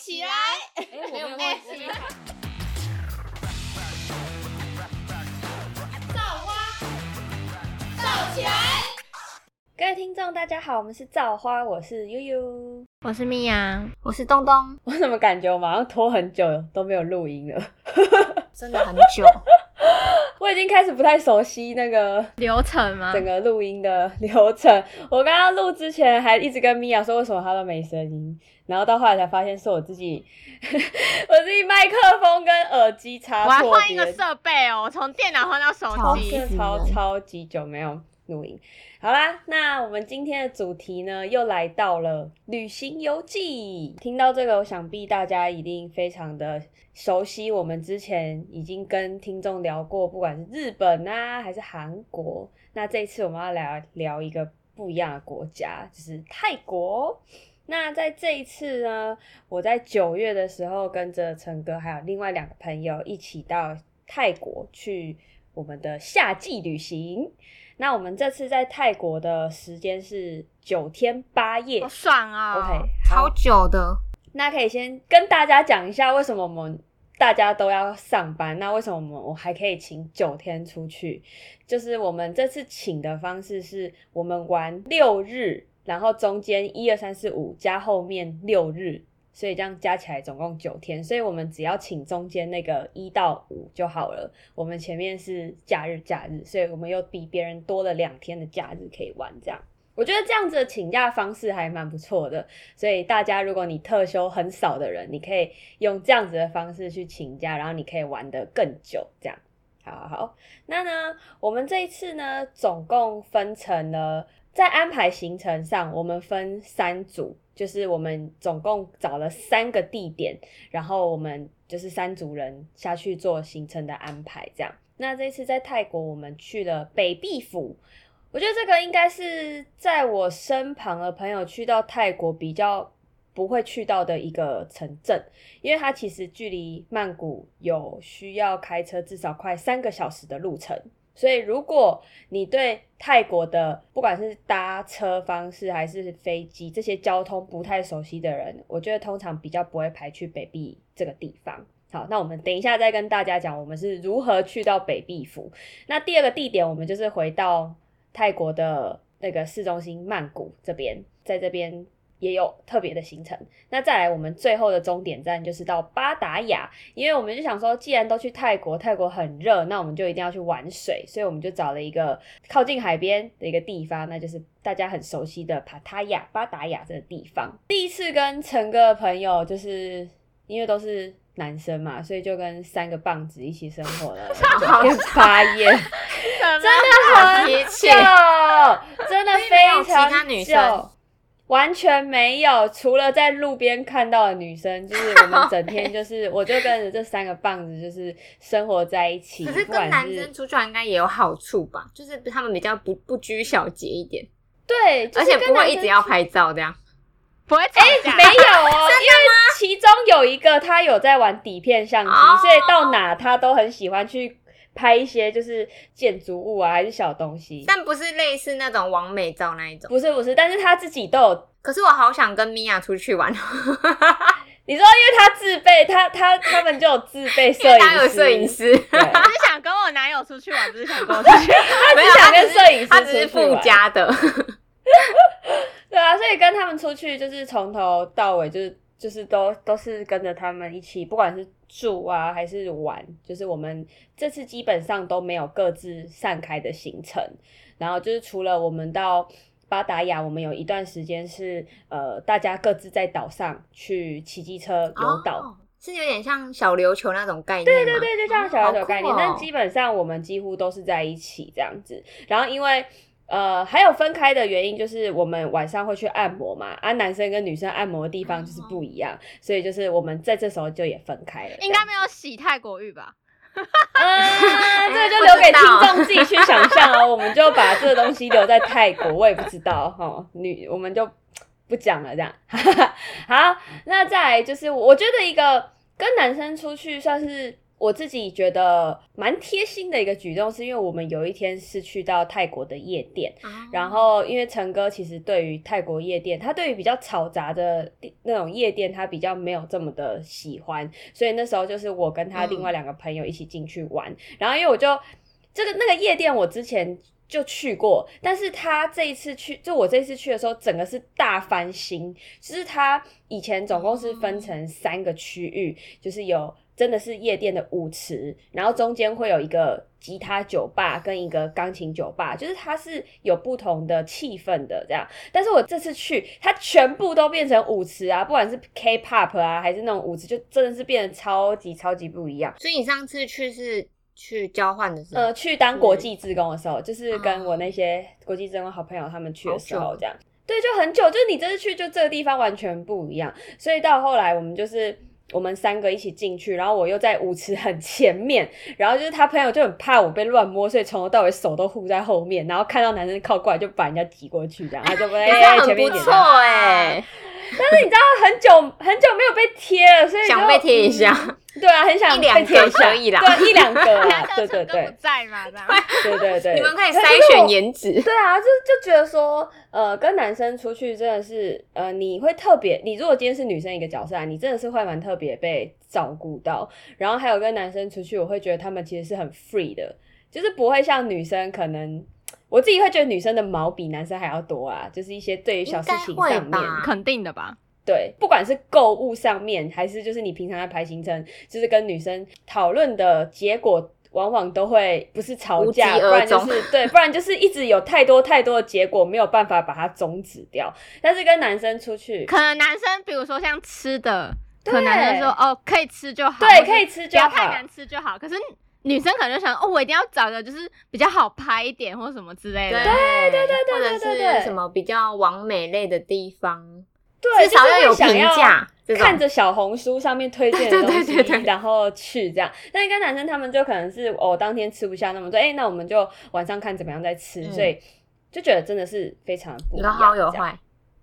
起来！哎，我没有忘记。造花，造起来！各位听众，大家好，我们是造花，我是悠悠。我是蜜阳，我是东东，我怎么感觉我马上拖很久都没有录音了？真的很久。我已经开始不太熟悉那个流程吗？整个录音的流程。我刚刚录之前还一直跟米娅说为什么她都没声音，然后到后来才发现是我自己，我自己麦克风跟耳机插错。我还换一个设备哦，我从电脑换到手机，超超级久没有录音。好啦，那我们今天的主题呢，又来到了旅行游记。听到这个，我想必大家一定非常的熟悉。我们之前已经跟听众聊过，不管是日本啊，还是韩国。那这一次我们要来聊一个不一样的国家，就是泰国。那在这一次呢，我在九月的时候，跟着陈哥还有另外两个朋友一起到泰国去我们的夏季旅行。那我们这次在泰国的时间是九天八夜，好爽啊！OK，超久的。那可以先跟大家讲一下，为什么我们大家都要上班？那为什么我们我还可以请九天出去？就是我们这次请的方式是，我们玩六日，然后中间一二三四五加后面六日。所以这样加起来总共九天，所以我们只要请中间那个一到五就好了。我们前面是假日，假日，所以我们又比别人多了两天的假日可以玩。这样，我觉得这样子的请假方式还蛮不错的。所以大家，如果你特休很少的人，你可以用这样子的方式去请假，然后你可以玩的更久。这样，好好好。那呢，我们这一次呢，总共分成了在安排行程上，我们分三组。就是我们总共找了三个地点，然后我们就是三组人下去做行程的安排，这样。那这次在泰国，我们去了北壁府，我觉得这个应该是在我身旁的朋友去到泰国比较不会去到的一个城镇，因为它其实距离曼谷有需要开车至少快三个小时的路程。所以，如果你对泰国的不管是搭车方式还是飞机这些交通不太熟悉的人，我觉得通常比较不会排去北壁这个地方。好，那我们等一下再跟大家讲我们是如何去到北壁府。那第二个地点，我们就是回到泰国的那个市中心曼谷这边，在这边。也有特别的行程。那再来，我们最后的终点站就是到巴达雅，因为我们就想说，既然都去泰国，泰国很热，那我们就一定要去玩水，所以我们就找了一个靠近海边的一个地方，那就是大家很熟悉的帕塔亚巴达雅这个地方。第一次跟陈哥朋友，就是因为都是男生嘛，所以就跟三个棒子一起生活了，真的很久，真的非常久。完全没有，除了在路边看到的女生，就是我们整天就是，我就跟着这三个棒子就是生活在一起。可是跟男生出去玩应该也有好处吧？就是他们比较不不拘小节一点，对，而且不会一直要拍照这样。不会哎，没有哦，因为其中有一个他有在玩底片相机，所以到哪他都很喜欢去拍一些就是建筑物啊，还是小东西。但不是类似那种完美照那一种，不是不是，但是他自己都有。可是我好想跟米娅出去玩，你说，因为他自备，他他他们就有自备摄影师，摄影师，我是想跟我男友出去玩，不是想跟我出去，他是想跟摄影师，他只是附加的，对啊，所以跟他们出去就是从头到尾就是就是都都是跟着他们一起，不管是住啊还是玩，就是我们这次基本上都没有各自散开的行程，然后就是除了我们到。巴达雅，我们有一段时间是呃，大家各自在岛上去骑机车游岛，是有点像小琉球那种概念。对对对，就像小琉球概念，但基本上我们几乎都是在一起这样子。然后因为呃还有分开的原因，就是我们晚上会去按摩嘛，啊男生跟女生按摩的地方就是不一样，所以就是我们在这时候就也分开了。应该没有洗泰国浴吧？啊，这个就留给听众自己去想象哦。我们就把这个东西留在泰国，我也不知道哈。女，我们就不讲了，这样。好，那再来就是，我觉得一个跟男生出去算是我自己觉得蛮贴心的一个举动，是因为我们有一天是去到泰国的夜店，然后因为陈哥其实对于泰国夜店，他对于比较嘈杂的那种夜店，他比较没有这么的喜欢，所以那时候就是我跟他另外两个朋友一起进去玩，然后因为我就这个那个夜店我之前。就去过，但是他这一次去，就我这一次去的时候，整个是大翻新。就是他以前总共是分成三个区域，就是有真的是夜店的舞池，然后中间会有一个吉他酒吧跟一个钢琴酒吧，就是它是有不同的气氛的这样。但是我这次去，它全部都变成舞池啊，不管是 K-pop 啊，还是那种舞池，就真的是变得超级超级不一样。所以你上次去是？去交换的时候，呃，去当国际志工的时候，就是跟我那些国际志工好朋友他们去的时候，这样，对，就很久。就是你这次去，就这个地方完全不一样。所以到后来，我们就是我们三个一起进去，然后我又在舞池很前面，然后就是他朋友就很怕我被乱摸，所以从头到尾手都护在后面，然后看到男生靠过来就把人家挤过去，这样他就在 前面。不错哎。但是你知道很久很久没有被贴了，所以想被贴一下。对啊，很想一两个可以啦，对，一两个 啦，对对对。不在嘛，这样。对对 对。你们可以筛选颜值。对啊，就就觉得说，呃，跟男生出去真的是，呃，你会特别，你如果今天是女生一个角色啊，你真的是会蛮特别被照顾到。然后还有跟男生出去，我会觉得他们其实是很 free 的，就是不会像女生可能。我自己会觉得女生的毛比男生还要多啊，就是一些对于小事情上面，肯定的吧？对，不管是购物上面，还是就是你平常在排行程，就是跟女生讨论的结果，往往都会不是吵架，不然就是对，不然就是一直有太多太多的结果，没有办法把它终止掉。但是跟男生出去，可能男生比如说像吃的，可能男生说哦可以吃就好，对，可以吃就好，不要太难吃就好。可是。女生可能就想哦，我一定要找个就是比较好拍一点，或什么之类的。对对对对对对对，什么比较完美类的地方，对，至少要有评价。看着小红书上面推荐的东西，然后去这样。但是跟男生他们就可能是哦，当天吃不下那么多，哎，那我们就晚上看怎么样再吃。所以就觉得真的是非常不一样。有好有坏。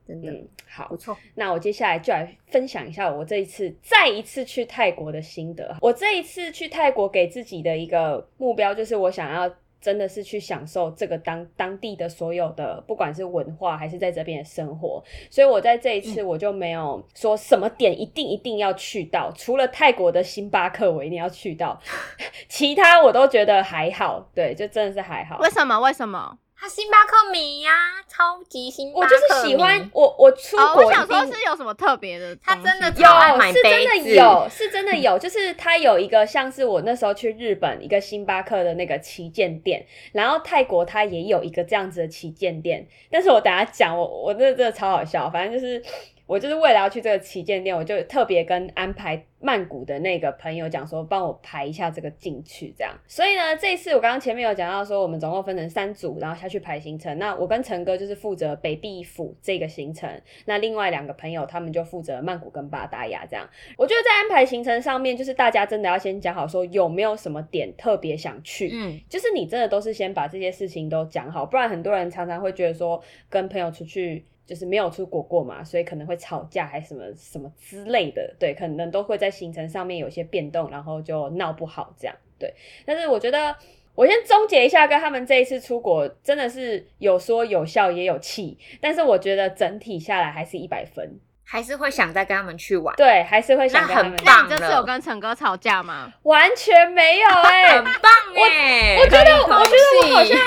嗯，好，不错。那我接下来就来分享一下我这一次再一次去泰国的心得。我这一次去泰国给自己的一个目标，就是我想要真的是去享受这个当当地的所有的，不管是文化还是在这边的生活。所以我在这一次我就没有说什么点一定一定要去到，除了泰国的星巴克我一定要去到，其他我都觉得还好。对，就真的是还好。为什么？为什么？他星巴克迷呀，超级星巴克我就是喜欢我，我出国。我想说是有什么特别的？他真的有，是真的有，是真的有。就是他有一个像是我那时候去日本一个星巴克的那个旗舰店，然后泰国他也有一个这样子的旗舰店。但是我等下讲，我我这真的超好笑，反正就是。我就是为了要去这个旗舰店，我就特别跟安排曼谷的那个朋友讲说，帮我排一下这个进去，这样。所以呢，这一次我刚刚前面有讲到说，我们总共分成三组，然后下去排行程。那我跟陈哥就是负责北壁府这个行程，那另外两个朋友他们就负责曼谷跟巴达雅这样。我觉得在安排行程上面，就是大家真的要先讲好，说有没有什么点特别想去，嗯，就是你真的都是先把这些事情都讲好，不然很多人常常会觉得说跟朋友出去。就是没有出国过嘛，所以可能会吵架还是什么什么之类的，对，可能都会在行程上面有些变动，然后就闹不好这样，对。但是我觉得，我先总结一下，跟他们这一次出国真的是有说有笑也有气，但是我觉得整体下来还是一百分，还是会想再跟他们去玩，对，还是会想跟他们。那你这次有跟陈哥吵架吗？完全没有，哎，很棒哎，我觉得，我觉得我好像。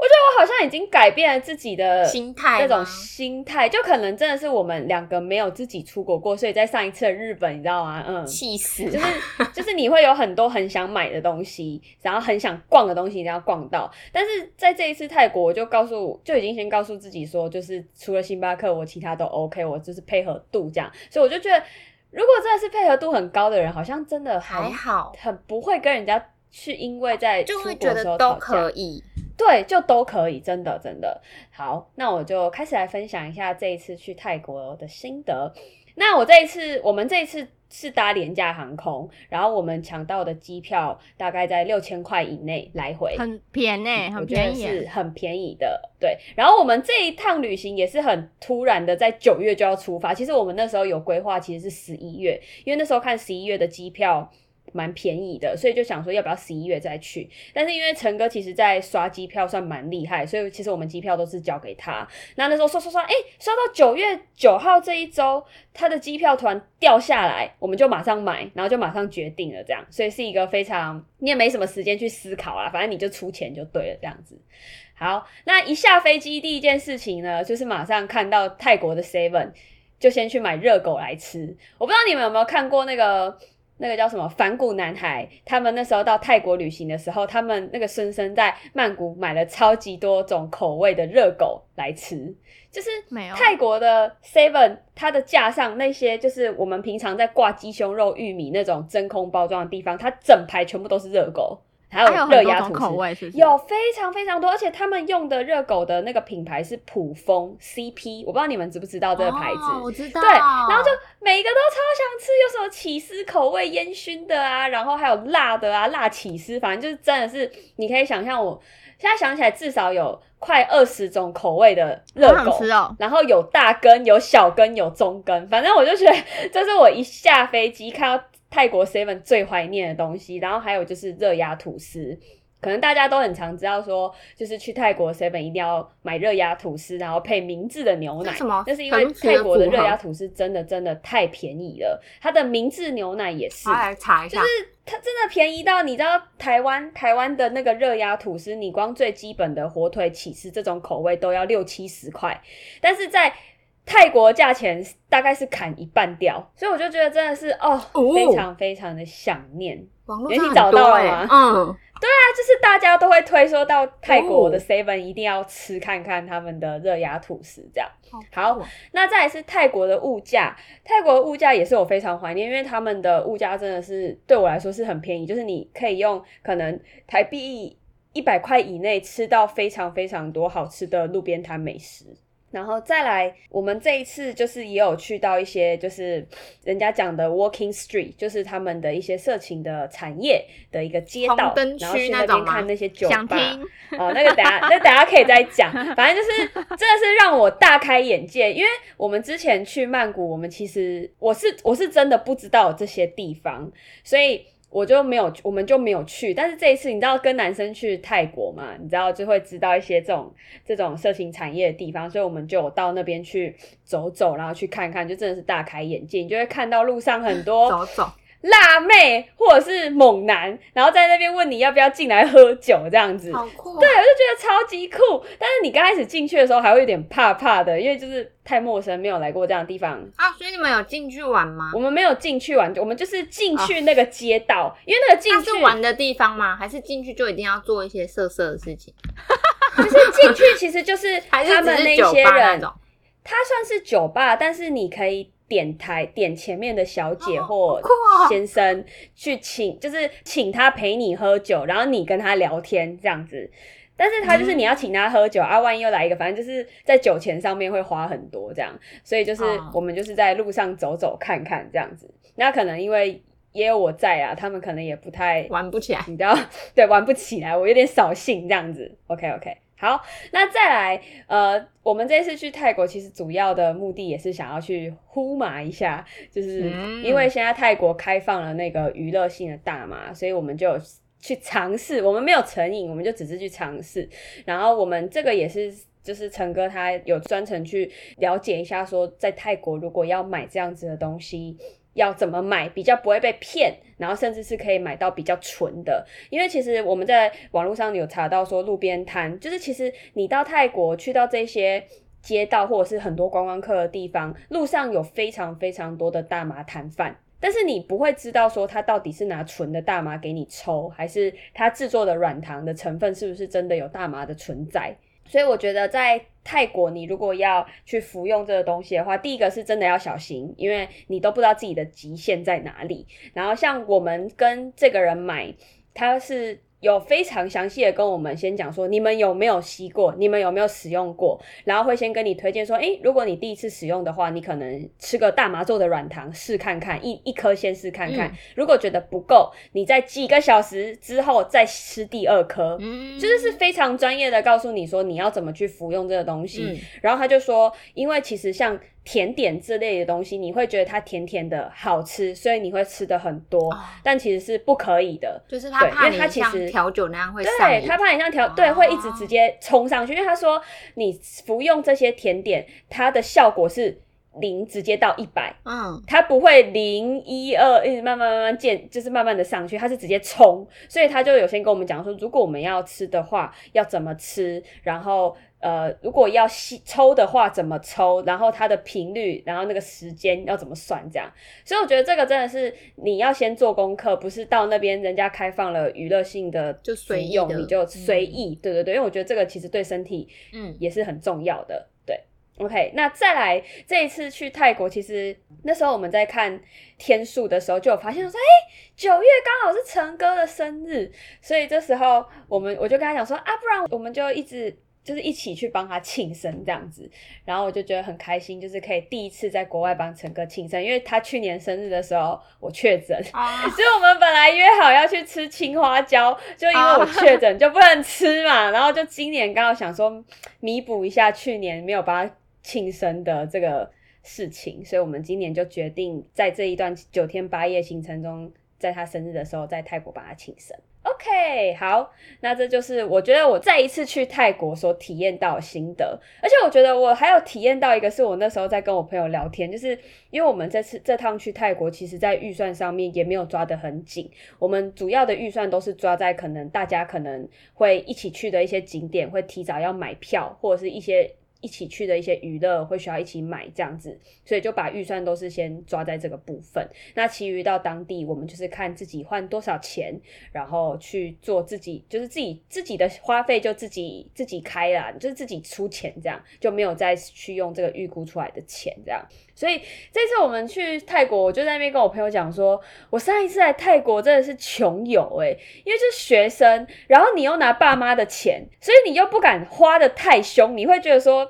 我觉得我好像已经改变了自己的心态，那种心态就可能真的是我们两个没有自己出国过，所以在上一次的日本，你知道吗？嗯，气死，就是就是你会有很多很想买的东西，然后很想逛的东西，一定要逛到。但是在这一次泰国，我就告诉就已经先告诉自己说，就是除了星巴克，我其他都 OK，我就是配合度这样。所以我就觉得，如果真的是配合度很高的人，好像真的还好，很不会跟人家去，因为在就会觉得都可以。对，就都可以，真的真的好。那我就开始来分享一下这一次去泰国的心得。那我这一次，我们这一次是搭廉价航空，然后我们抢到的机票大概在六千块以内来回，很便宜，很便宜，是很便宜的。对，然后我们这一趟旅行也是很突然的，在九月就要出发。其实我们那时候有规划，其实是十一月，因为那时候看十一月的机票。蛮便宜的，所以就想说要不要十一月再去。但是因为陈哥其实在刷机票算蛮厉害，所以其实我们机票都是交给他。那那时候刷刷刷，哎、刷到九月九号这一周，他的机票突然掉下来，我们就马上买，然后就马上决定了这样，所以是一个非常你也没什么时间去思考啦，反正你就出钱就对了这样子。好，那一下飞机第一件事情呢，就是马上看到泰国的 Seven，就先去买热狗来吃。我不知道你们有没有看过那个那个叫什么反骨男孩，他们那时候到泰国旅行的时候，他们那个孙生在曼谷买了超级多种口味的热狗来吃，就是泰国的 Seven，它的架上那些就是我们平常在挂鸡胸肉、玉米那种真空包装的地方，它整排全部都是热狗，还还有有热压吐司。口味，是是？有非常非常多，而且他们用的热狗的那个品牌是普丰 CP，我不知道你们知不知道这个牌子。哦我知道。对，然后就每一个都超想吃，有什么起司口味烟熏的啊，然后还有辣的啊，辣起司，反正就是真的是，你可以想象我现在想起来至少有快二十种口味的热狗，吃哦。然后有大根、有小根、有中根，反正我就觉得 这是我一下飞机看到泰国 Seven 最怀念的东西。然后还有就是热压吐司，可能大家都很常知道说，就是去泰国 Seven 一定要买热压吐司，然后配明治的牛奶。这什么那是因为泰国的热压吐司真的真的太便宜了，它的明治牛奶也是我。来查一下，它真的便宜到你知道台湾台湾的那个热压吐司，你光最基本的火腿起司这种口味都要六七十块，但是在泰国价钱大概是砍一半掉，所以我就觉得真的是哦，哦非常非常的想念。网络上很你找到了吗嗯，那就是大家都会推说到泰国的哦 Seven 一定要吃看看他们的热压吐司这样。好好，那再来是泰国的物价，泰国的物价也是我非常怀念，因为他们的物价真的是对我来说是很便宜，就是你可以用可能台币一百块以内吃到非常非常多好吃的路边摊美食。然后再来，我们这一次就是也有去到一些就是人家讲的 walking street，就是他们的一些色情的产业的一个街道然后去那边看那些酒想吧。听哦，那个等下，那等下可以再讲。反正就是 真的是让我大开眼界，因为我们之前去曼谷，我们其实我是我是真的不知道有这些地方，所以我就没有，我们就没有去。但是这一次，你知道跟男生去泰国嘛，你知道就会知道一些这种这种色情产业的地方，所以我们就到那边去走走，然后去看看，就真的是大开眼界。你就会看到路上很多 走走，辣妹或者是猛男，然后在那边问你要不要进来喝酒这样子。好酷。对，我就觉得超级酷。但是你刚开始进去的时候还会有点怕怕的，因为就是太陌生，没有来过这样的地方。啊，所以你们有进去玩吗我？们没有进去玩，我们就是进去那个街道，因为那个进它去是玩的地方吗？还是进去就一定要做一些色色的事情？就是进去其实就是他们那些人，吧那种？它算是酒吧，但是你可以点台点前面的小姐哦或先生去请，就是请他陪你喝酒，然后你跟他聊天这样子。但是他就是你要请他喝酒、啊，万一又来一个，反正就是在酒钱上面会花很多这样，所以就是哦我们就是在路上走走看看这样子。那可能因为也有我在啊，他们可能也不太玩不起来。你知道，对，玩不起来，我有点扫兴这样子。OK OK，好，那再来，呃，我们这次去泰国，其实主要的目的也是想要去呼麻一下，就是嗯因为现在泰国开放了那个娱乐性的大麻，所以我们就去尝试，我们没有成瘾，我们就只是去尝试。然后我们这个也是。就是陈哥他有专程去了解一下，说在泰国如果要买这样子的东西，要怎么买比较不会被骗，然后甚至是可以买到比较纯的。因为其实我们在网络上有查到说，路边摊就是其实你到泰国去到这些街道或者是很多观光客的地方，路上有非常非常多的大麻摊贩。但是你不会知道说他到底是拿纯的大麻给你抽，还是他制作的软糖的成分是不是真的有大麻的存在。所以我觉得在泰国，你如果要去服用这个东西的话，第一个是真的要小心，因为你都不知道自己的极限在哪里。然后像我们跟这个人买，他是有非常详细的跟我们先讲说，你们有没有吸过，你们有没有使用过，然后会先跟你推荐说，诶，如果你第一次使用的话，你可能吃个大麻做的软糖试看看，一一颗先试看看，嗯。如果觉得不够，你在几个小时之后再吃第二颗。嗯，就是是非常专业的告诉你说你要怎么去服用这个东西，嗯。然后他就说，因为其实像甜点之类的东西，你会觉得它甜甜的好吃，所以你会吃的很多，但其实是不可以的。就是他怕你因为它其实像调酒那样会上，对他怕你像调，对，会一直哦直接冲上去，因为他说你服用这些甜点，它的效果是零直接到一百，嗯，它不会零一二一直慢慢慢慢渐，就是慢慢的上去，它是直接冲，所以他就有先跟我们讲说，如果我们要吃的话，要怎么吃，然后呃，如果要吸抽的话怎么抽，然后它的频率，然后那个时间要怎么算，这样。所以我觉得这个真的是你要先做功课，不是到那边人家开放了娱乐性的就随用你就随意，对对对，因为我觉得这个其实对身体嗯。也是很重要的。对，OK，那再来这一次去泰国，其实那时候我们在看天数的时候，就有发现说，哎、九月刚好是陈哥的生日，所以这时候我们我就跟他讲说啊，不然我们就一直。就是一起去帮他庆生这样子，然后我就觉得很开心，就是可以第一次在国外帮陈哥庆生，因为他去年生日的时候我确诊，啊，所以我们本来约好要去吃青花椒，就因为我确诊就不能吃嘛，然后就今年刚好想说弥补一下去年没有帮他庆生的这个事情，所以我们今年就决定在这一段九天八夜行程中，在他生日的时候在泰国帮他庆生。OK，好，那这就是我觉得我再一次去泰国所体验到的心得，而且我觉得我还有体验到一个，是我那时候在跟我朋友聊天，就是因为我们这次这趟去泰国，其实在预算上面也没有抓得很紧，我们主要的预算都是抓在可能大家可能会一起去的一些景点，会提早要买票，或者是一些。一起去的一些娱乐会需要一起买这样子，所以就把预算都是先抓在这个部分。那其余到当地，我们就是看自己换多少钱，然后去做自己，就是自己自己的花费就自己自己开啦，就是自己出钱这样，就没有再去用这个预估出来的钱这样。所以这次我们去泰国，我就在那边跟我朋友讲说，我上一次来泰国真的是穷游诶、因为就是学生，然后你又拿爸妈的钱，所以你又不敢花的太凶，你会觉得说。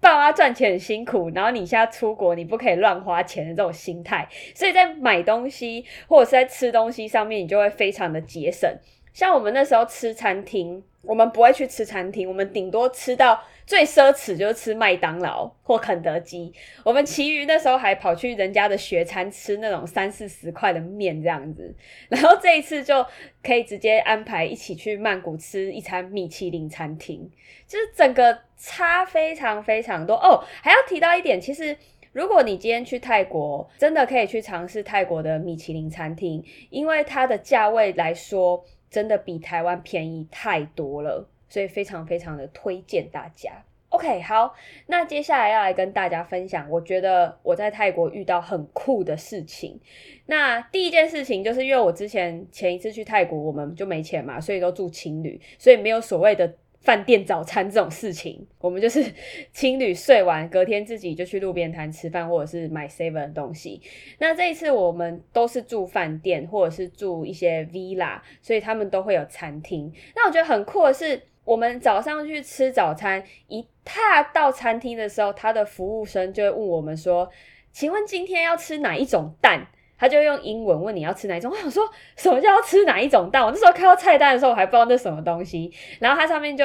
爸妈赚钱很辛苦，然后你现在出国，你不可以乱花钱的这种心态，所以在买东西或者是在吃东西上面，你就会非常的节省。像我们那时候吃餐厅，我们不会去吃餐厅，我们顶多吃到最奢侈就是吃麦当劳或肯德基。我们其余那时候还跑去人家的学餐吃那种三四十块的面这样子，然后这一次就可以直接安排一起去曼谷吃一餐米其林餐厅，就是整个差非常非常多哦。还要提到一点，其实。如果你今天去泰国，真的可以去尝试泰国的米其林餐厅，因为它的价位来说，真的比台湾便宜太多了，所以非常非常的推荐大家。OK，好，那接下来要来跟大家分享，我觉得我在泰国遇到很酷的事情。那第一件事情就是因为我之前前一次去泰国，我们就没钱嘛，所以都住青旅，所以没有所谓的饭店早餐这种事情，我们就是 情侣睡完，隔天自己就去路边摊吃饭，或者是买 seven 的东西。那这一次我们都是住饭店，或者是住一些 villa，所以他们都会有餐厅。那我觉得很酷的是，我们早上去吃早餐，一踏到餐厅的时候，他的服务生就会问我们说：“请问今天要吃哪一种蛋？”他就用英文问你要吃哪一种。我想说什么叫要吃哪一种蛋？我那时候看到菜单的时候，我还不知道那什么东西。然后它上面就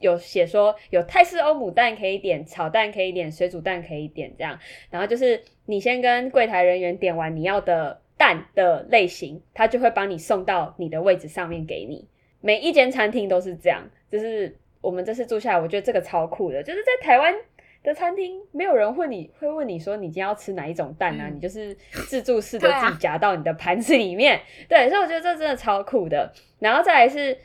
有写说有泰式欧姆蛋可以点，炒蛋可以点，水煮蛋可以点这样。然后就是你先跟柜台人员点完你要的蛋的类型，他就会帮你送到你的位置上面给你。每一间餐厅都是这样，就是我们这次住下来，我觉得这个超酷的，就是在台湾。的餐厅没有人问你会问你说你今天要吃哪一种蛋啊？嗯你就是自助式的自己夹到你的盘子里面。对，所以我觉得这真的超酷的。然后再来是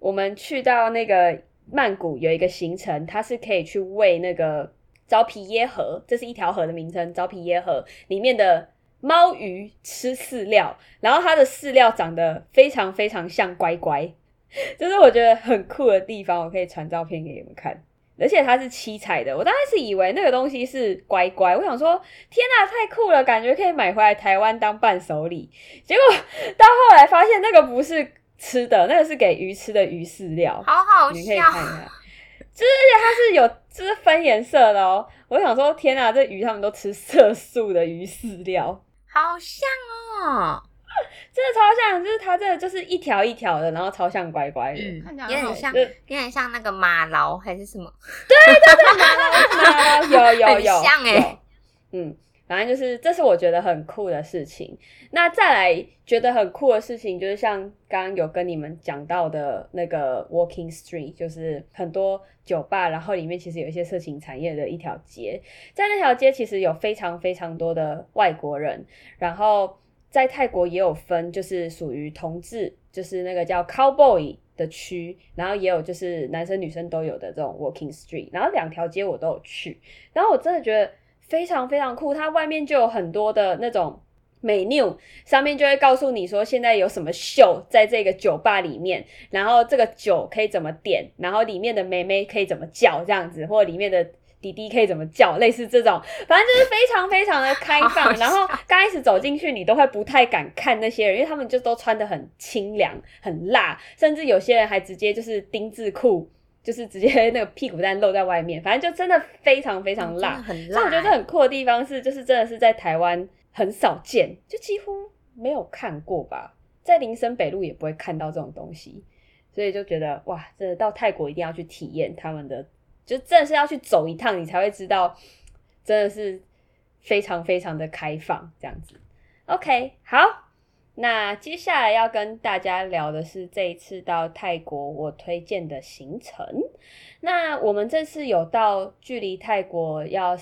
我们去到那个曼谷有一个行程，它是可以去喂那个招皮耶河，这是一条河的名称，招皮耶河里面的猫鱼吃饲料，然后它的饲料长得非常非常像乖乖，这是我觉得很酷的地方，我可以传照片给你们看。而且它是七彩的，我当时是以为那个东西是乖乖，我想说天呐，太酷了，感觉可以买回来台湾当伴手礼。结果到后来发现那个不是吃的，那个是给鱼吃的鱼饲料，好好你可以笑，看一下。就是而且它是有就是分颜色的哦，我想说天呐，这鱼他们都吃色素的鱼饲料。好像哦，真的超像，就是它这个就是一条一条的，然后超像乖乖的。嗯有点像，就有点像那个马劳还是什么，有有有很有，像欸有嗯，反正就是这是我觉得很酷的事情。那再来觉得很酷的事情，就是像刚刚有跟你们讲到的那个 Walking Street，就是很多酒吧，然后里面其实有一些色情产业的一条街，在那条街其实有非常非常多的外国人，然后在泰国也有分，就是属于同志，就是那个叫 Cowboy 的区，然后也有就是男生女生都有的这种 Walking Street，然后两条街我都有去，然后我真的觉得非常非常酷，它外面就有很多的那种。menu 上面就会告诉你说现在有什么秀在这个酒吧里面，然后这个酒可以怎么点，然后里面的妹妹可以怎么叫这样子，或里面的弟弟可以怎么叫，类似这种，反正就是非常非常的开放。然后笑刚开始走进去，你都会不太敢看那些人，因为他们就都穿的很清凉、很辣，甚至有些人还直接就是丁字裤。就是直接那个屁股蛋露在外面，反正就真的非常非常辣。很辣。所以我觉得很酷的地方是，就是真的是在台湾很少见，就几乎没有看过吧，在林森北路也不会看到这种东西，所以就觉得哇，真的到泰国一定要去体验他们的，就真的是要去走一趟，你才会知道，真的是非常非常的开放这样子。OK，好。那接下来要跟大家聊的是这一次到泰国我推荐的行程。那我们这次有到距离泰国要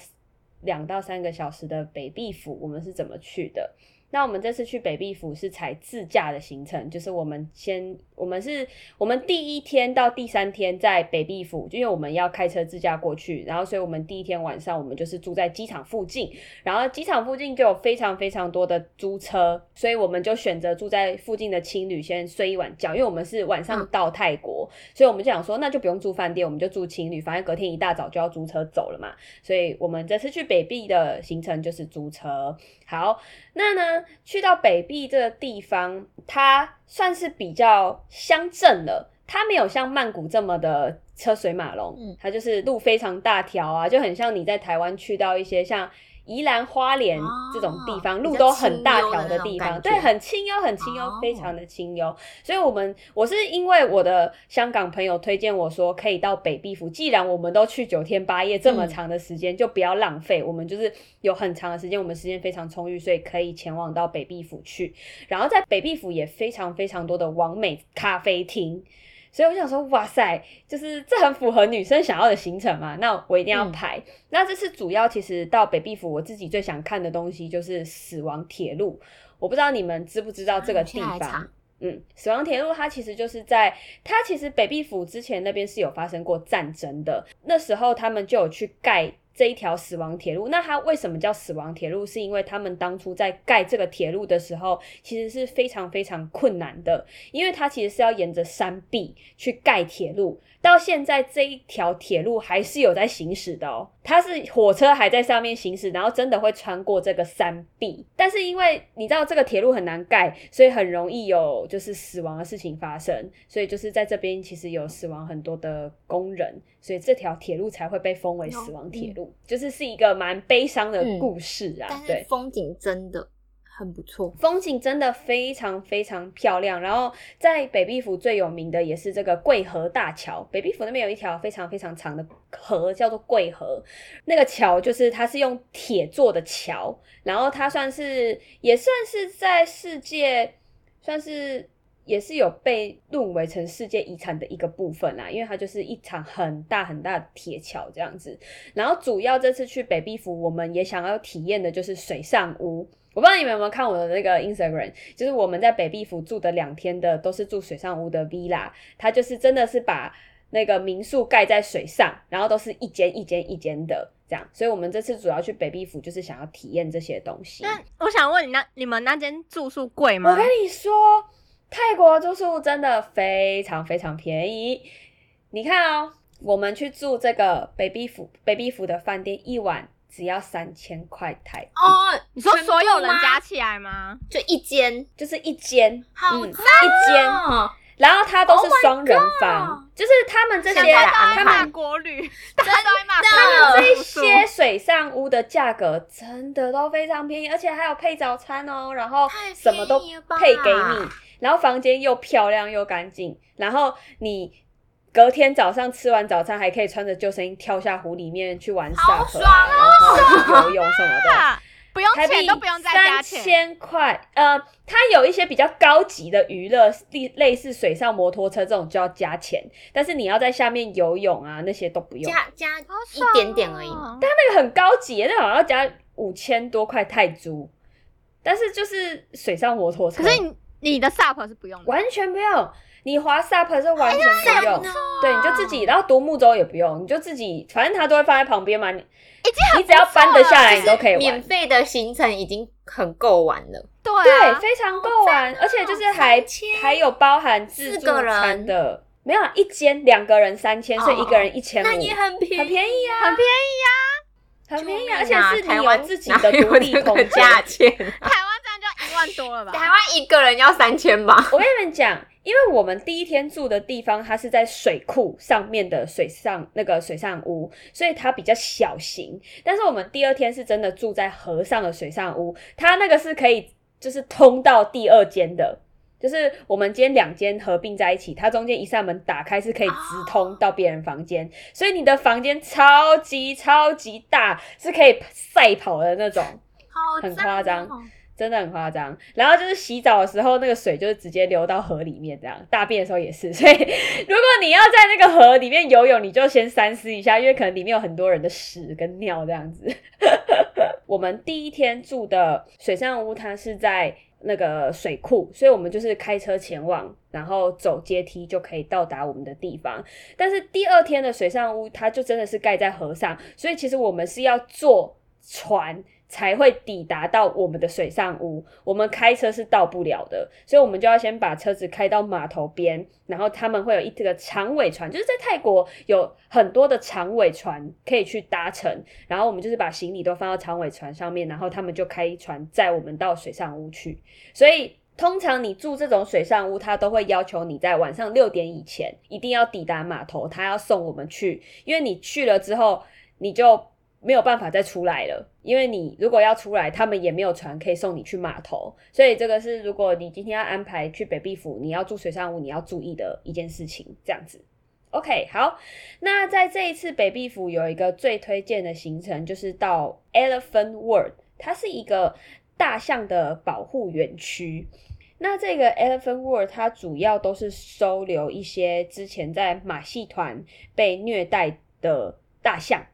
两到三个小时的北壁府，我们是怎么去的？那我们这次去北壁府是采自驾的行程，就是我们先，我们是我们第一天到第三天在北壁府，就因为我们要开车自驾过去，然后所以我们第一天晚上我们就是住在机场附近，然后机场附近就有非常非常多的租车，所以我们就选择住在附近的青旅先睡一晚觉，因为我们是晚上到泰国，所以我们就想说那就不用住饭店，我们就住青旅，反正隔天一大早就要租车走了嘛，所以我们这次去北壁的行程就是租车。好，那呢去到北壁这个地方，它算是比较乡镇了。它没有像曼谷这么的车水马龙，嗯它就是路非常大条啊，就很像你在台湾去到一些像宜兰花莲哦这种地方，路都很大条的地方，对，很清幽，很清幽，哦非常的清幽。所以，我们我是因为我的香港朋友推荐我说，可以到北壁府。既然我们都去九天八夜这么嗯长的时间，就不要浪费。我们就是有很长的时间，我们时间非常充裕，所以可以前往到北壁府去。然后在北壁府也非常非常多的完美咖啡厅。所以我想说，哇塞，就是这很符合女生想要的行程嘛，那我一定要嗯排。那这次主要其实到北壁府，我自己最想看的东西就是死亡铁路。我不知道你们知不知道这个地方？嗯，死亡铁路它其实就是在它其实北壁府之前那边是有发生过战争的，那时候他们就有去盖这一条死亡铁路。那它为什么叫死亡铁路？是因为他们当初在盖这个铁路的时候，其实是非常非常困难的，因为它其实是要沿着山壁去盖铁路。到现在这一条铁路还是有在行驶的哦，它是火车还在上面行驶，然后真的会穿过这个山壁。但是因为你知道这个铁路很难盖，所以很容易有就是死亡的事情发生，所以就是在这边其实有死亡很多的工人，所以这条铁路才会被封为死亡铁路，就是是一个蛮悲伤的故事啊。对但是，风景真的很不错。风景真的非常非常漂亮。然后在北壁府最有名的也是这个桂河大桥。北壁府那边有一条非常非常长的河，叫做桂河。那个桥就是它是用铁做的桥，然后它算是也算是在世界算是。也是有被论为成世界遗产的一个部分啦，因为它就是一场很大很大的铁桥这样子。然后主要这次去北壁府，我们也想要体验的就是水上屋。我不知道你们有没有看我的那个 Instagram，就是我们在北壁府住的两天的都是住水上屋的 villa，它就是真的是把那个民宿盖在水上，然后都是一间一间一间的这样。所以我们这次主要去北壁府就是想要体验这些东西。那我想问你那你们那间住宿贵吗？我跟你说，泰国住宿真的非常非常便宜。你看哦，我们去住这个北壁府北壁府的饭店，一晚只要三千块台币，哦，你说所有人加起来吗？就一间，就是一间，嗯，好赞一间，哦，然后它都是 Oh 双人房就是他们这些现在的大家安排。都在骂国旅，大家都在骂的这国旅。住宿些水上屋的价格真的都非常便宜，而且还有配早餐哦，然后什么都配给你，然后房间又漂亮又干净，然后你隔天早上吃完早餐还可以穿着救生衣跳下湖里面去玩好 SUP 爽啊，然后去游泳什么的。啊，不用钱都不用再加三，千块。呃，它有一些比较高级的娱乐，类类似水上摩托车这种就要加钱，但是你要在下面游泳啊那些都不用。加加一点点而已。但那个很高级，那好像要加五千多块泰铢，但是就是水上摩托车，可是你你的 SUP 是不用的，完全不用。你滑 SUP 是完全不用，哦对，你就自己，然后独木舟也不用，你就自己，反正它都会放在旁边嘛，你已经很你只要搬得下来，你都可以玩。免费的行程已经很够玩了，对对，啊，非常够玩，而且就是还3000还有包含自助餐的，没有啊一间两个人三千，所以一个人一千五，那也很便宜，很便宜啊，很便宜啊。很便宜啊，而且是你有自己的独立这个空间。台湾万多了吧？台湾一个人要三千吧？我跟你们讲，因为我们第一天住的地方，它是在水库上面的水上那个水上屋，所以它比较小型。但是我们第二天是真的住在河上的水上屋，它那个是可以就是通到第二间的。就是我们今天两间合并在一起，它中间一扇门打开是可以直通到别人房间，所以你的房间超级超级大，是可以赛跑的那种。好很夸张真的很夸张。然后就是洗澡的时候，那个水就是直接流到河里面，这样大便的时候也是。所以如果你要在那个河里面游泳，你就先三思一下，因为可能里面有很多人的屎跟尿这样子。我们第一天住的水上屋，它是在那个水库，所以我们就是开车前往，然后走阶梯就可以到达我们的地方。但是第二天的水上屋，它就真的是盖在河上，所以其实我们是要坐船才会抵达到我们的水上屋，我们开车是到不了的，所以我们就要先把车子开到码头边，然后他们会有一个长尾船，就是在泰国有很多的长尾船可以去搭乘，然后我们就是把行李都放到长尾船上面，然后他们就开船载我们到水上屋去，所以。通常你住这种水上屋，它都会要求你在晚上六点以前一定要抵达码头，他要送我们去，因为你去了之后，你就没有办法再出来了，因为你如果要出来，他们也没有船可以送你去码头，所以这个是如果你今天要安排去北壁府，你要住水上屋，你要注意的一件事情，这样子。OK，好，那在这一次北壁府有一个最推荐的行程，就是到 Elephant World，它是一个大象的保护园区。那这个 Elephant World 它主要都是收留一些之前在马戏团被虐待的大象，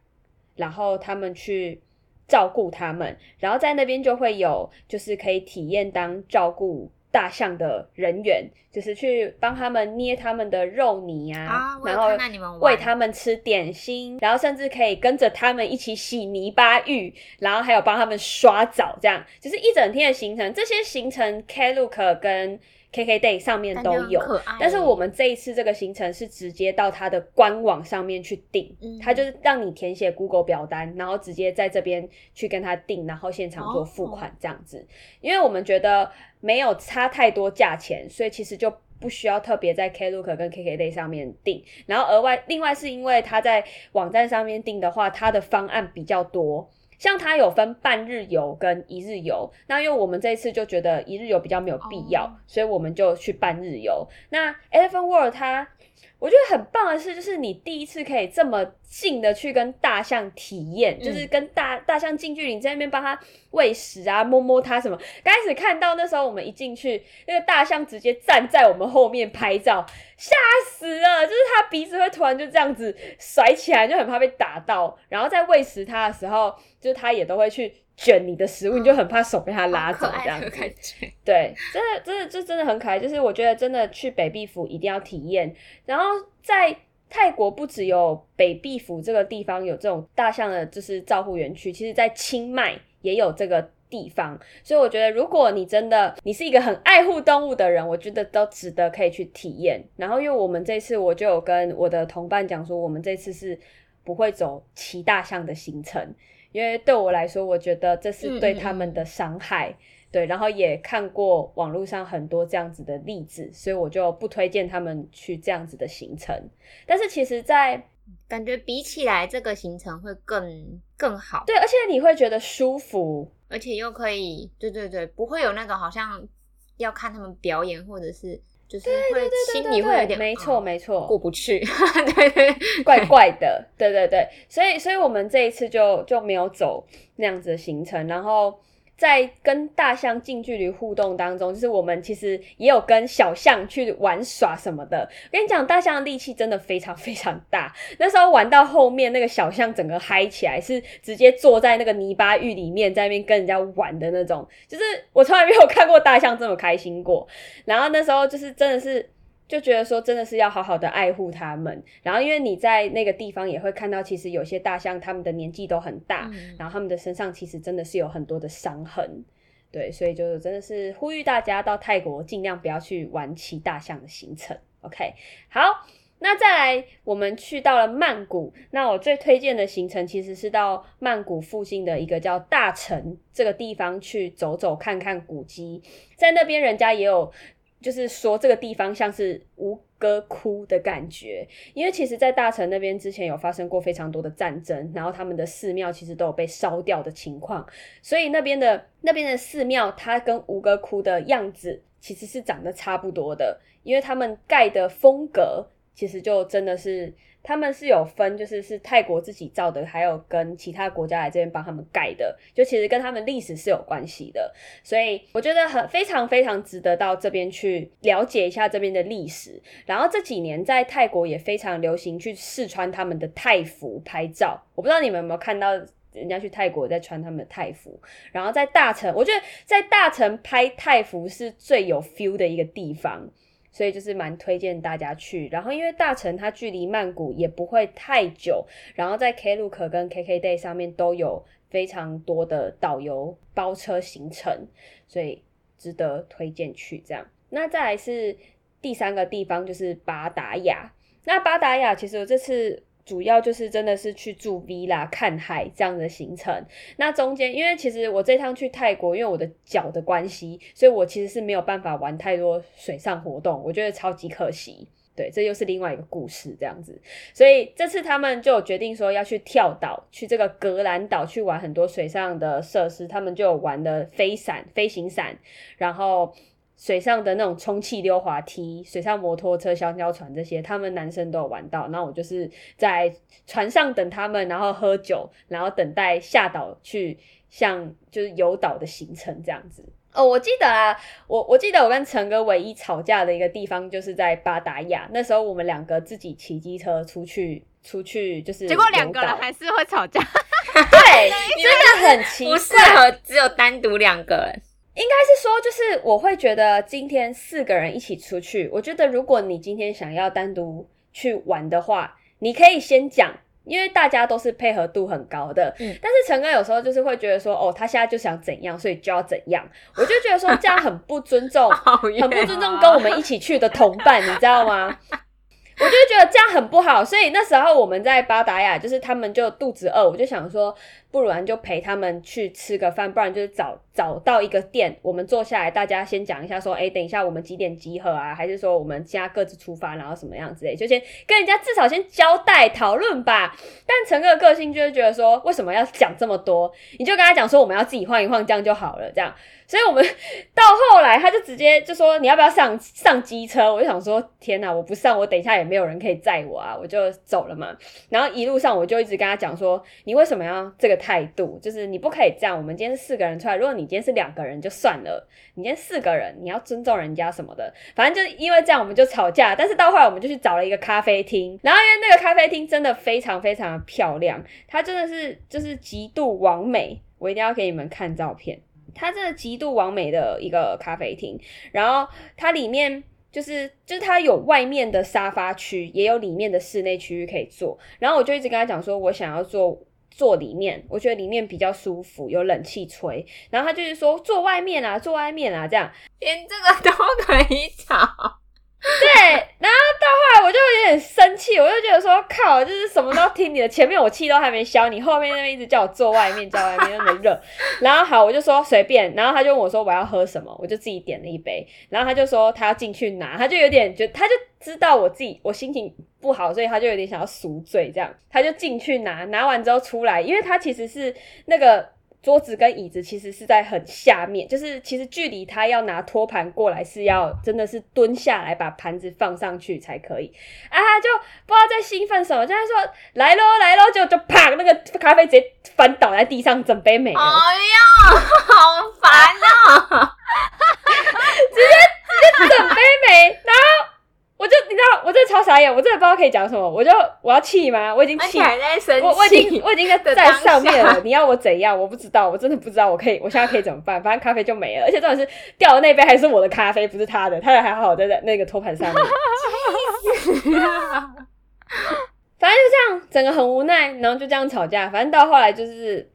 然后他们去照顾他们，然后在那边就会有就是可以体验当照顾大象的人员，就是去帮他们捏他们的肉泥啊，啊然后喂他们吃点心，然后甚至可以跟着他们一起洗泥巴浴，然后还有帮他们刷澡，这样就是一整天的行程。这些行程 Klook 跟 KK Day 上面都有但是我们这一次这个行程是直接到它的官网上面去订，嗯它就是让你填写 Google 表单，然后直接在这边去跟他订，然后现场做付款这样子。因为我们觉得没有差太多价钱，所以其实就不需要特别在 Klook 跟 KKday 上面订。然后额外另外是因为他在网站上面订的话，他的方案比较多。像它有分半日游跟一日游，那因为我们这一次就觉得一日游比较没有必要哦所以我们就去半日游。那 Elephant World 它我觉得很棒的是，就是你第一次可以这么近的去跟大象体验，嗯就是跟大大象近距离，你在那边帮它喂食啊，摸摸它什么。刚开始看到那时候我们一进去，那个大象直接站在我们后面拍照，吓死了！就是它鼻子会突然就这样子甩起来，就很怕被打到。然后在喂食它的时候，就是它也都会去卷你的食物，你就很怕手被它拉走这样子。感觉。对，真的真的这真的很可爱。就是我觉得真的去北壁府一定要体验。然后在泰国不只有北壁府这个地方有这种大象的，就是照护园区，其实在清迈也有这个地方。所以我觉得，如果你真的你是一个很爱护动物的人，我觉得都值得可以去体验。然后因为我们这次我就有跟我的同伴讲说，我们这次是不会走骑大象的行程。因为对我来说，我觉得这是对他们的伤害，对，然后也看过网络上很多这样子的例子，所以我就不推荐他们去这样子的行程。但是其实在，感觉比起来，这个行程会更更好，对，而且你会觉得舒服，而且又可以，对对对，不会有那种好像要看他们表演，或者是就是会心里会有点没错哦没错，过不去，对对对，怪怪的，对对对，所以所以我们这一次就就没有走那样子的行程，然后在跟大象近距离互动当中，就是我们其实也有跟小象去玩耍什么的。我跟你讲，大象的力气真的非常非常大，那时候玩到后面，那个小象整个嗨起来，是直接坐在那个泥巴浴里面，在那边跟人家玩的那种，就是我从来没有看过大象这么开心过。然后那时候就是真的是就觉得说真的是要好好的爱护它们。然后因为你在那个地方也会看到，其实有些大象它们的年纪都很大，嗯然后它们的身上其实真的是有很多的伤痕。对，所以就是真的是呼吁大家到泰国尽量不要去玩骑大象的行程。OK，好。那再来，我们去到了曼谷。那我最推荐的行程其实是到曼谷附近的一个叫大城这个地方去走走看看古迹，在那边人家也有就是说这个地方像是吴哥窟的感觉，因为其实，在大城那边之前有发生过非常多的战争，然后他们的寺庙其实都有被烧掉的情况，所以那边的那边的寺庙，它跟吴哥窟的样子其实是长得差不多的，因为他们盖的风格其实就真的是。他们是有分，就是是泰国自己造的，还有跟其他国家来这边帮他们盖的，就其实跟他们历史是有关系的。所以我觉得很非常非常值得到这边去了解一下这边的历史。然后这几年在泰国也非常流行去试穿他们的泰服拍照，我不知道你们有没有看到。人家去泰国在穿他们的泰服，然后在大城，我觉得在大城拍泰服是最有 feel 的一个地方，所以就是蛮推荐大家去。然后因为大城它距离曼谷也不会太久，然后在 Klook 跟 KKday 上面都有非常多的导游包车行程，所以值得推荐去这样。那再来是第三个地方就是巴达雅。那巴达雅其实我这次主要就是真的是去住 villa 看海这样的行程。那中间因为其实我这趟去泰国，因为我的脚的关系，所以我其实是没有办法玩太多水上活动，我觉得超级可惜。对，这又是另外一个故事，这样子。所以这次他们就决定说要去跳岛，去这个格兰岛去玩很多水上的设施。他们就玩的飞伞、飞行伞，然后水上的那种充气溜滑梯、水上摩托车、香蕉船这些，他们男生都有玩到。那我就是在船上等他们，然后喝酒，然后等待下岛去像就是游岛的行程这样子。哦，我记得啊，我我记得我跟陈哥唯一吵架的一个地方就是在巴达雅，那时候我们两个自己骑机车出去出去，就是结果两个人还是会吵架。对，真的很奇怪，不适合只有单独两个人。应该是说，就是我会觉得今天四个人一起出去，我觉得如果你今天想要单独去玩的话，你可以先讲，因为大家都是配合度很高的。嗯但是陈哥有时候就是会觉得说，哦，他现在就想怎样，所以就要怎样。我就觉得说这样很不尊重，很不尊重跟我们一起去的同伴，你知道吗？我就觉得这样很不好，所以那时候我们在巴达雅，就是他们就肚子饿，我就想说，不然就陪他们去吃个饭，不然就是找找到一个店，我们坐下来，大家先讲一下说，哎，等一下我们几点集合啊？还是说我们现在各自出发，然后什么样之类，就先跟人家至少先交代讨论吧。但陈哥的个性就是觉得说，为什么要讲这么多？你就跟他讲说，我们要自己晃一晃，这样就好了，这样。所以我们到后来，他就直接就说你要不要上上机车？我就想说天哪，我不上，我等一下也没有人可以载我啊，我就走了嘛。然后一路上我就一直跟他讲说，你为什么要这个态度？就是你不可以这样。我们今天是四个人出来，如果你今天是两个人就算了，你今天四个人，你要尊重人家什么的。反正就是因为这样，我们就吵架。但是到后来，我们就去找了一个咖啡厅，然后因为那个咖啡厅真的非常非常的漂亮，它真的是就是极度完美，我一定要给你们看照片。它真的极度完美的一个咖啡厅，然后它里面就是就是它有外面的沙发区，也有里面的室内区域可以坐。然后我就一直跟他讲说，我想要坐坐里面，我觉得里面比较舒服，有冷气吹。然后他就是说坐外面啊，坐外面啊，这样。连这个都可以吵。对，然后到后来我就有点生气，我就觉得说靠，就是什么都要听你的，前面我气都还没消，你后面那边一直叫我坐外面，叫外面那么热。然后好，我就说随便，然后他就问我说我要喝什么，我就自己点了一杯，然后他就说他要进去拿，他就有点觉他就知道我自己我心情不好，所以他就有点想要赎罪这样，他就进去拿，拿完之后出来，因为他其实是那个。桌子跟椅子其实是在很下面，就是其实距离他要拿托盘过来是要真的是蹲下来把盘子放上去才可以啊，他就不知道在兴奋什么，就在说来喽来喽，就就啪那个咖啡直接翻倒在地上，整杯没了。哎呀，好烦啊！直接直接！整杯没，然后我就你知道，我真的超傻眼，我真的不知道可以讲什么，我就我要气吗？我已经气而且，还在生气，我我已经 我已经在上面了，你要我怎样？我不知道，我真的不知道，我可以我现在可以怎么办？反正咖啡就没了，而且重点是掉的那杯还是我的咖啡，不是他的，他的还好好在在那个托盘上面。反正就这样，整个很无奈，然后就这样吵架。反正到后来就是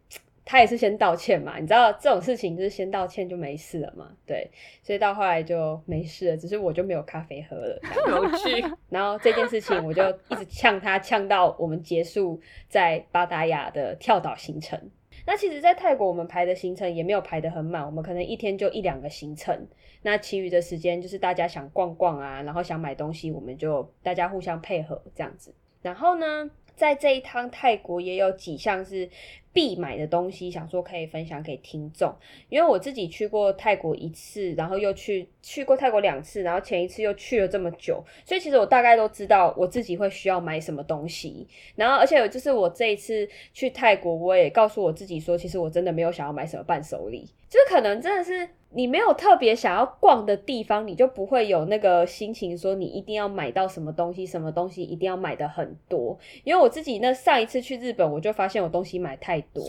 他也是先道歉嘛，你知道这种事情就是先道歉就没事了嘛，对，所以到后来就没事了，只是我就没有咖啡喝了。有趣。然后这件事情我就一直呛他，呛到我们结束在巴达雅的跳岛行程。那其实，在泰国我们排的行程也没有排得很满，我们可能一天就一两个行程。那其余的时间就是大家想逛逛啊，然后想买东西，我们就大家互相配合这样子。然后呢，在这一趟泰国也有几项是必买的东西，想说可以分享给听众。因为我自己去过泰国一次，然后又去去过泰国两次，然后前一次又去了这么久，所以其实我大概都知道我自己会需要买什么东西。然后，而且就是我这一次去泰国，我也告诉我自己说，其实我真的没有想要买什么伴手礼，就是可能真的是你没有特别想要逛的地方，你就不会有那个心情说你一定要买到什么东西，什么东西一定要买的很多。因为我自己那上一次去日本，我就发现我东西买太多，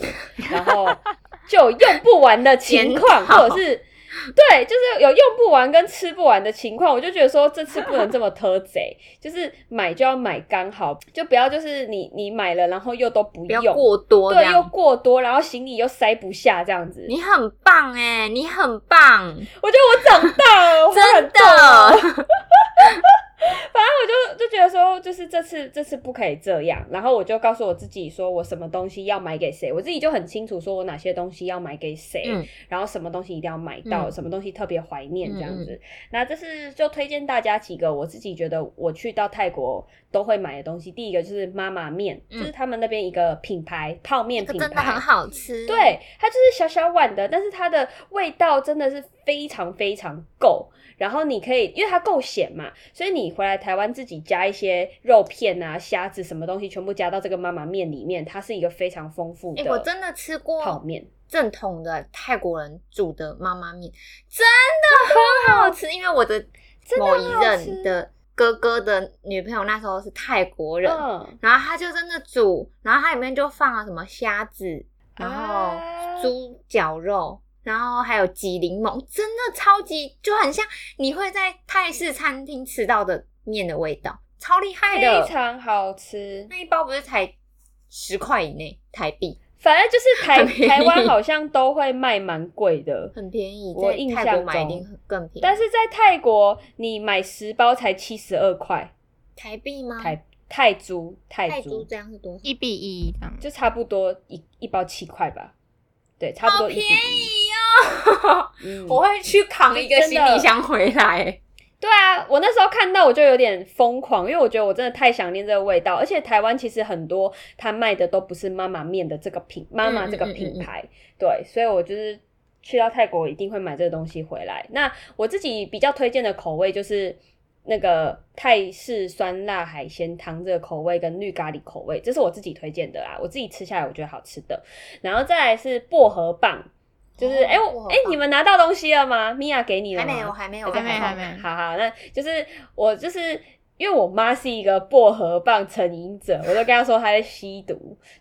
然后就用不完的情况，或者是。对，就是有用不完跟吃不完的情况，我就觉得说这次不能这么偷贼，就是买就要买刚好，就不要就是你你买了然后又都不用，过多对，又。过多，然后行李又塞不下这样子。你很棒哎，你很棒，我觉得我长大了，我真的。反正我就就觉得说，就是这次这次不可以这样，然后我就告诉我自己说，我什么东西要买给谁，我自己就很清楚，说我哪些东西要买给谁，嗯。然后什么东西一定要买到，嗯。什么东西特别怀念这样子。嗯。那这是就推荐大家几个我自己觉得我去到泰国都会买的东西。第一个就是妈妈面，嗯就是他们那边一个品牌泡面这品牌，个真的很好吃。对，它就是小小碗的，但是它的味道真的是非常非常够。然后你可以，因为它够咸嘛，所以你回来台湾自己加一些肉片啊、虾子什么东西，全部加到这个妈妈面里面，它是一个非常丰富哎、的我真的吃过泡面。正统的泰国人煮的妈妈面，真的很好吃。因为我的真的某一很好吃任的哥哥的女朋友那时候是泰国人，嗯，然后他就真的煮，然后它里面就放了什么虾子，然后啊猪脚肉。然后还有挤柠檬，真的超级就很像你会在泰式餐厅吃到的面的味道，超厉害的。非常好吃。那一包不是才十块以内台币，反正就是台台湾好像都会卖蛮贵的，很便宜。我印象中买一定更便宜。但是在泰国你买十包才七十二块台币吗？泰泰铢泰铢，这样是多少？一比一这样。就差不多一一包七块吧，对，差不多一便。宜哦！嗯我会去扛一个行李箱回来。对啊，我那时候看到我就有点疯狂，因为我觉得我真的太想念这个味道，而且台湾其实很多他卖的都不是妈妈面的这个品妈妈这个品牌，对，所以我就是去到泰国一定会买这个东西回来。那我自己比较推荐的口味就是。那个泰式酸辣海鲜汤这个口味跟绿咖喱口味，这是我自己推荐的啦，我自己吃下来我觉得好吃的。然后再来是薄荷棒，就是哎、我哎、哦薄荷棒你们拿到东西了吗？米娅给你了吗？还没有，还没有，还没有还没好好，那就是我就是因为我妈是一个薄荷棒成瘾者，我就跟她说她在吸毒，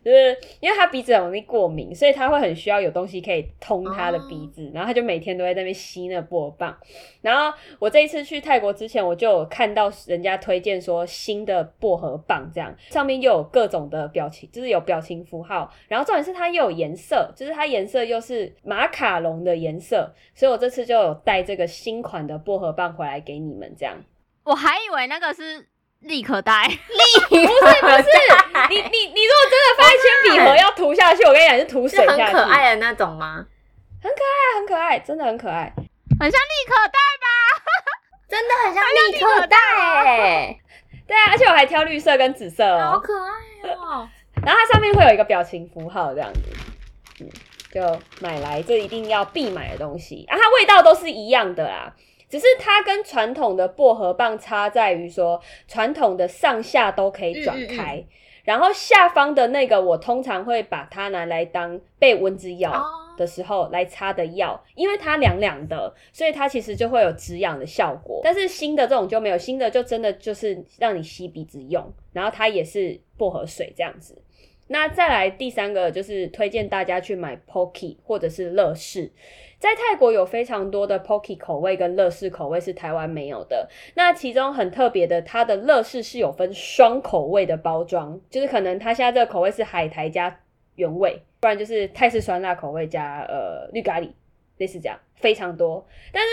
就是因为她鼻子很容易过敏，所以她会很需要有东西可以通她的鼻子，然后她就每天都在那边吸那个薄荷棒。然后我这一次去泰国之前，我就有看到人家推荐说新的薄荷棒，这样上面又有各种的表情，就是有表情符号，然后重点是它又有颜色，就是它颜色又是马卡龙的颜色，所以我这次就有带这个新款的薄荷棒回来给你们，这样。我还以为那个是立可带，不是 不是，你你你如果真的放在铅笔盒要涂下去，我跟你讲是涂水下去，可爱的那种吗？很可爱很可爱，真的很可爱。很像立可带 真的很像立可带哎，对啊，而且我还挑绿色跟紫色哦，好可爱哦！然后它上面会有一个表情符号这样子，嗯，就买来，这一定要必买的东西啊！它味道都是一样的啦，只是它跟传统的薄荷棒差在于说，传统的上下都可以转开，然后下方的那个我通常会把它拿来当被蚊子咬。哦的时候来擦的药，因为它凉凉的，所以它其实就会有止痒的效果。但是新的这种就没有，新的就真的就是让你吸鼻子用，然后它也是薄荷水这样子。那再来第三个就是推荐大家去买 Pocky 或者是乐事，在泰国有非常多的 Pocky 口味跟乐事口味是台湾没有的。那其中很特别的，它的乐事是有分双口味的包装，就是可能它现在这个口味是海苔加原味，不然就是泰式酸辣口味加呃绿咖喱，类似这样，非常多。但是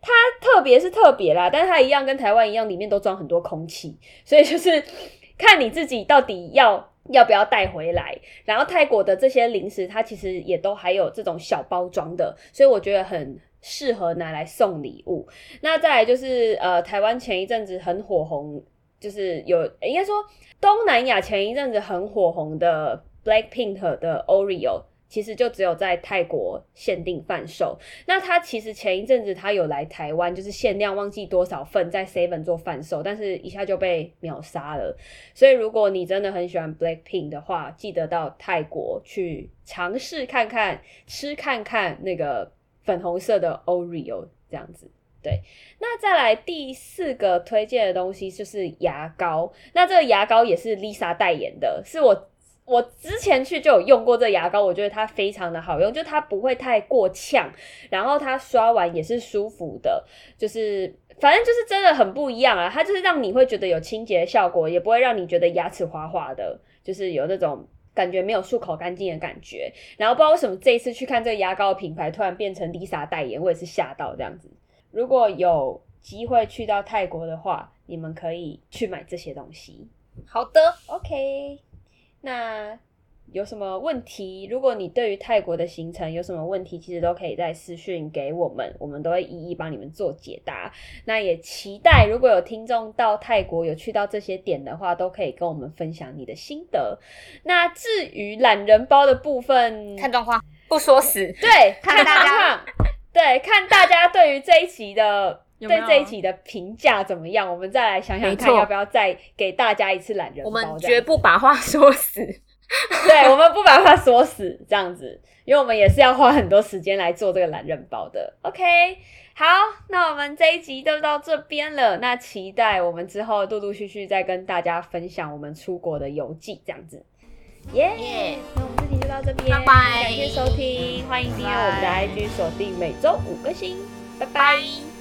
它特别是特别啦，但是它一样跟台湾一样，里面都装很多空气，所以就是看你自己到底要。要不要带回来？然后泰国的这些零食，它其实也都还有这种小包装的，所以我觉得很适合拿来送礼物。那再来就是呃，台湾前一阵子很火红，就是有应该说东南亚前一阵子很火红的 Blackpink 的 Oreo。其实就只有在泰国限定贩售。那它其实前一阵子它有来台湾，就是限量忘记多少份在 Seven 做贩售，但是一下就被秒杀了。所以如果你真的很喜欢 Blackpink 的话，记得到泰国去尝试看看，吃看看那个粉红色的 Oreo 这样子。对，那再来第四个推荐的东西就是牙膏。那这个牙膏也是 Lisa 代言的，是我。我之前去就有用过这牙膏，我觉得它非常的好用，就它不会太过呛，然后它刷完也是舒服的，就是反正就是真的很不一样啊！它就是让你会觉得有清洁效果，也不会让你觉得牙齿滑滑的，就是有那种感觉没有漱口干净的感觉。然后不知道为什么这一次去看这个牙膏品牌突然变成 Lisa 代言，我也是吓到这样子。如果有机会去到泰国的话，你们可以去买这些东西。好的，OK。那有什么问题？如果你对于泰国的行程有什么问题，其实都可以在私讯给我们，我们都会一一帮你们做解答。那也期待如果有听众到泰国有去到这些点的话，都可以跟我们分享你的心得。那至于懒人包的部分，看状况，不说死。对，看大家，对，看大家对于这一集的。对这一集的评价怎么样？我们再来想想看，要不要再给大家一次懒人包？我们绝不把话 说死，对，我们不把话说死，这样子，因为我们也是要花很多时间来做这个懒人包的。OK，好，那我们这一集就到这边了。那期待我们之后陆陆续续再跟大家分享我们出国的游记，这样子。耶，那我们这集就到这边，拜拜，感谢收听，欢迎订阅我们的 IG，锁定每周五更新，拜拜。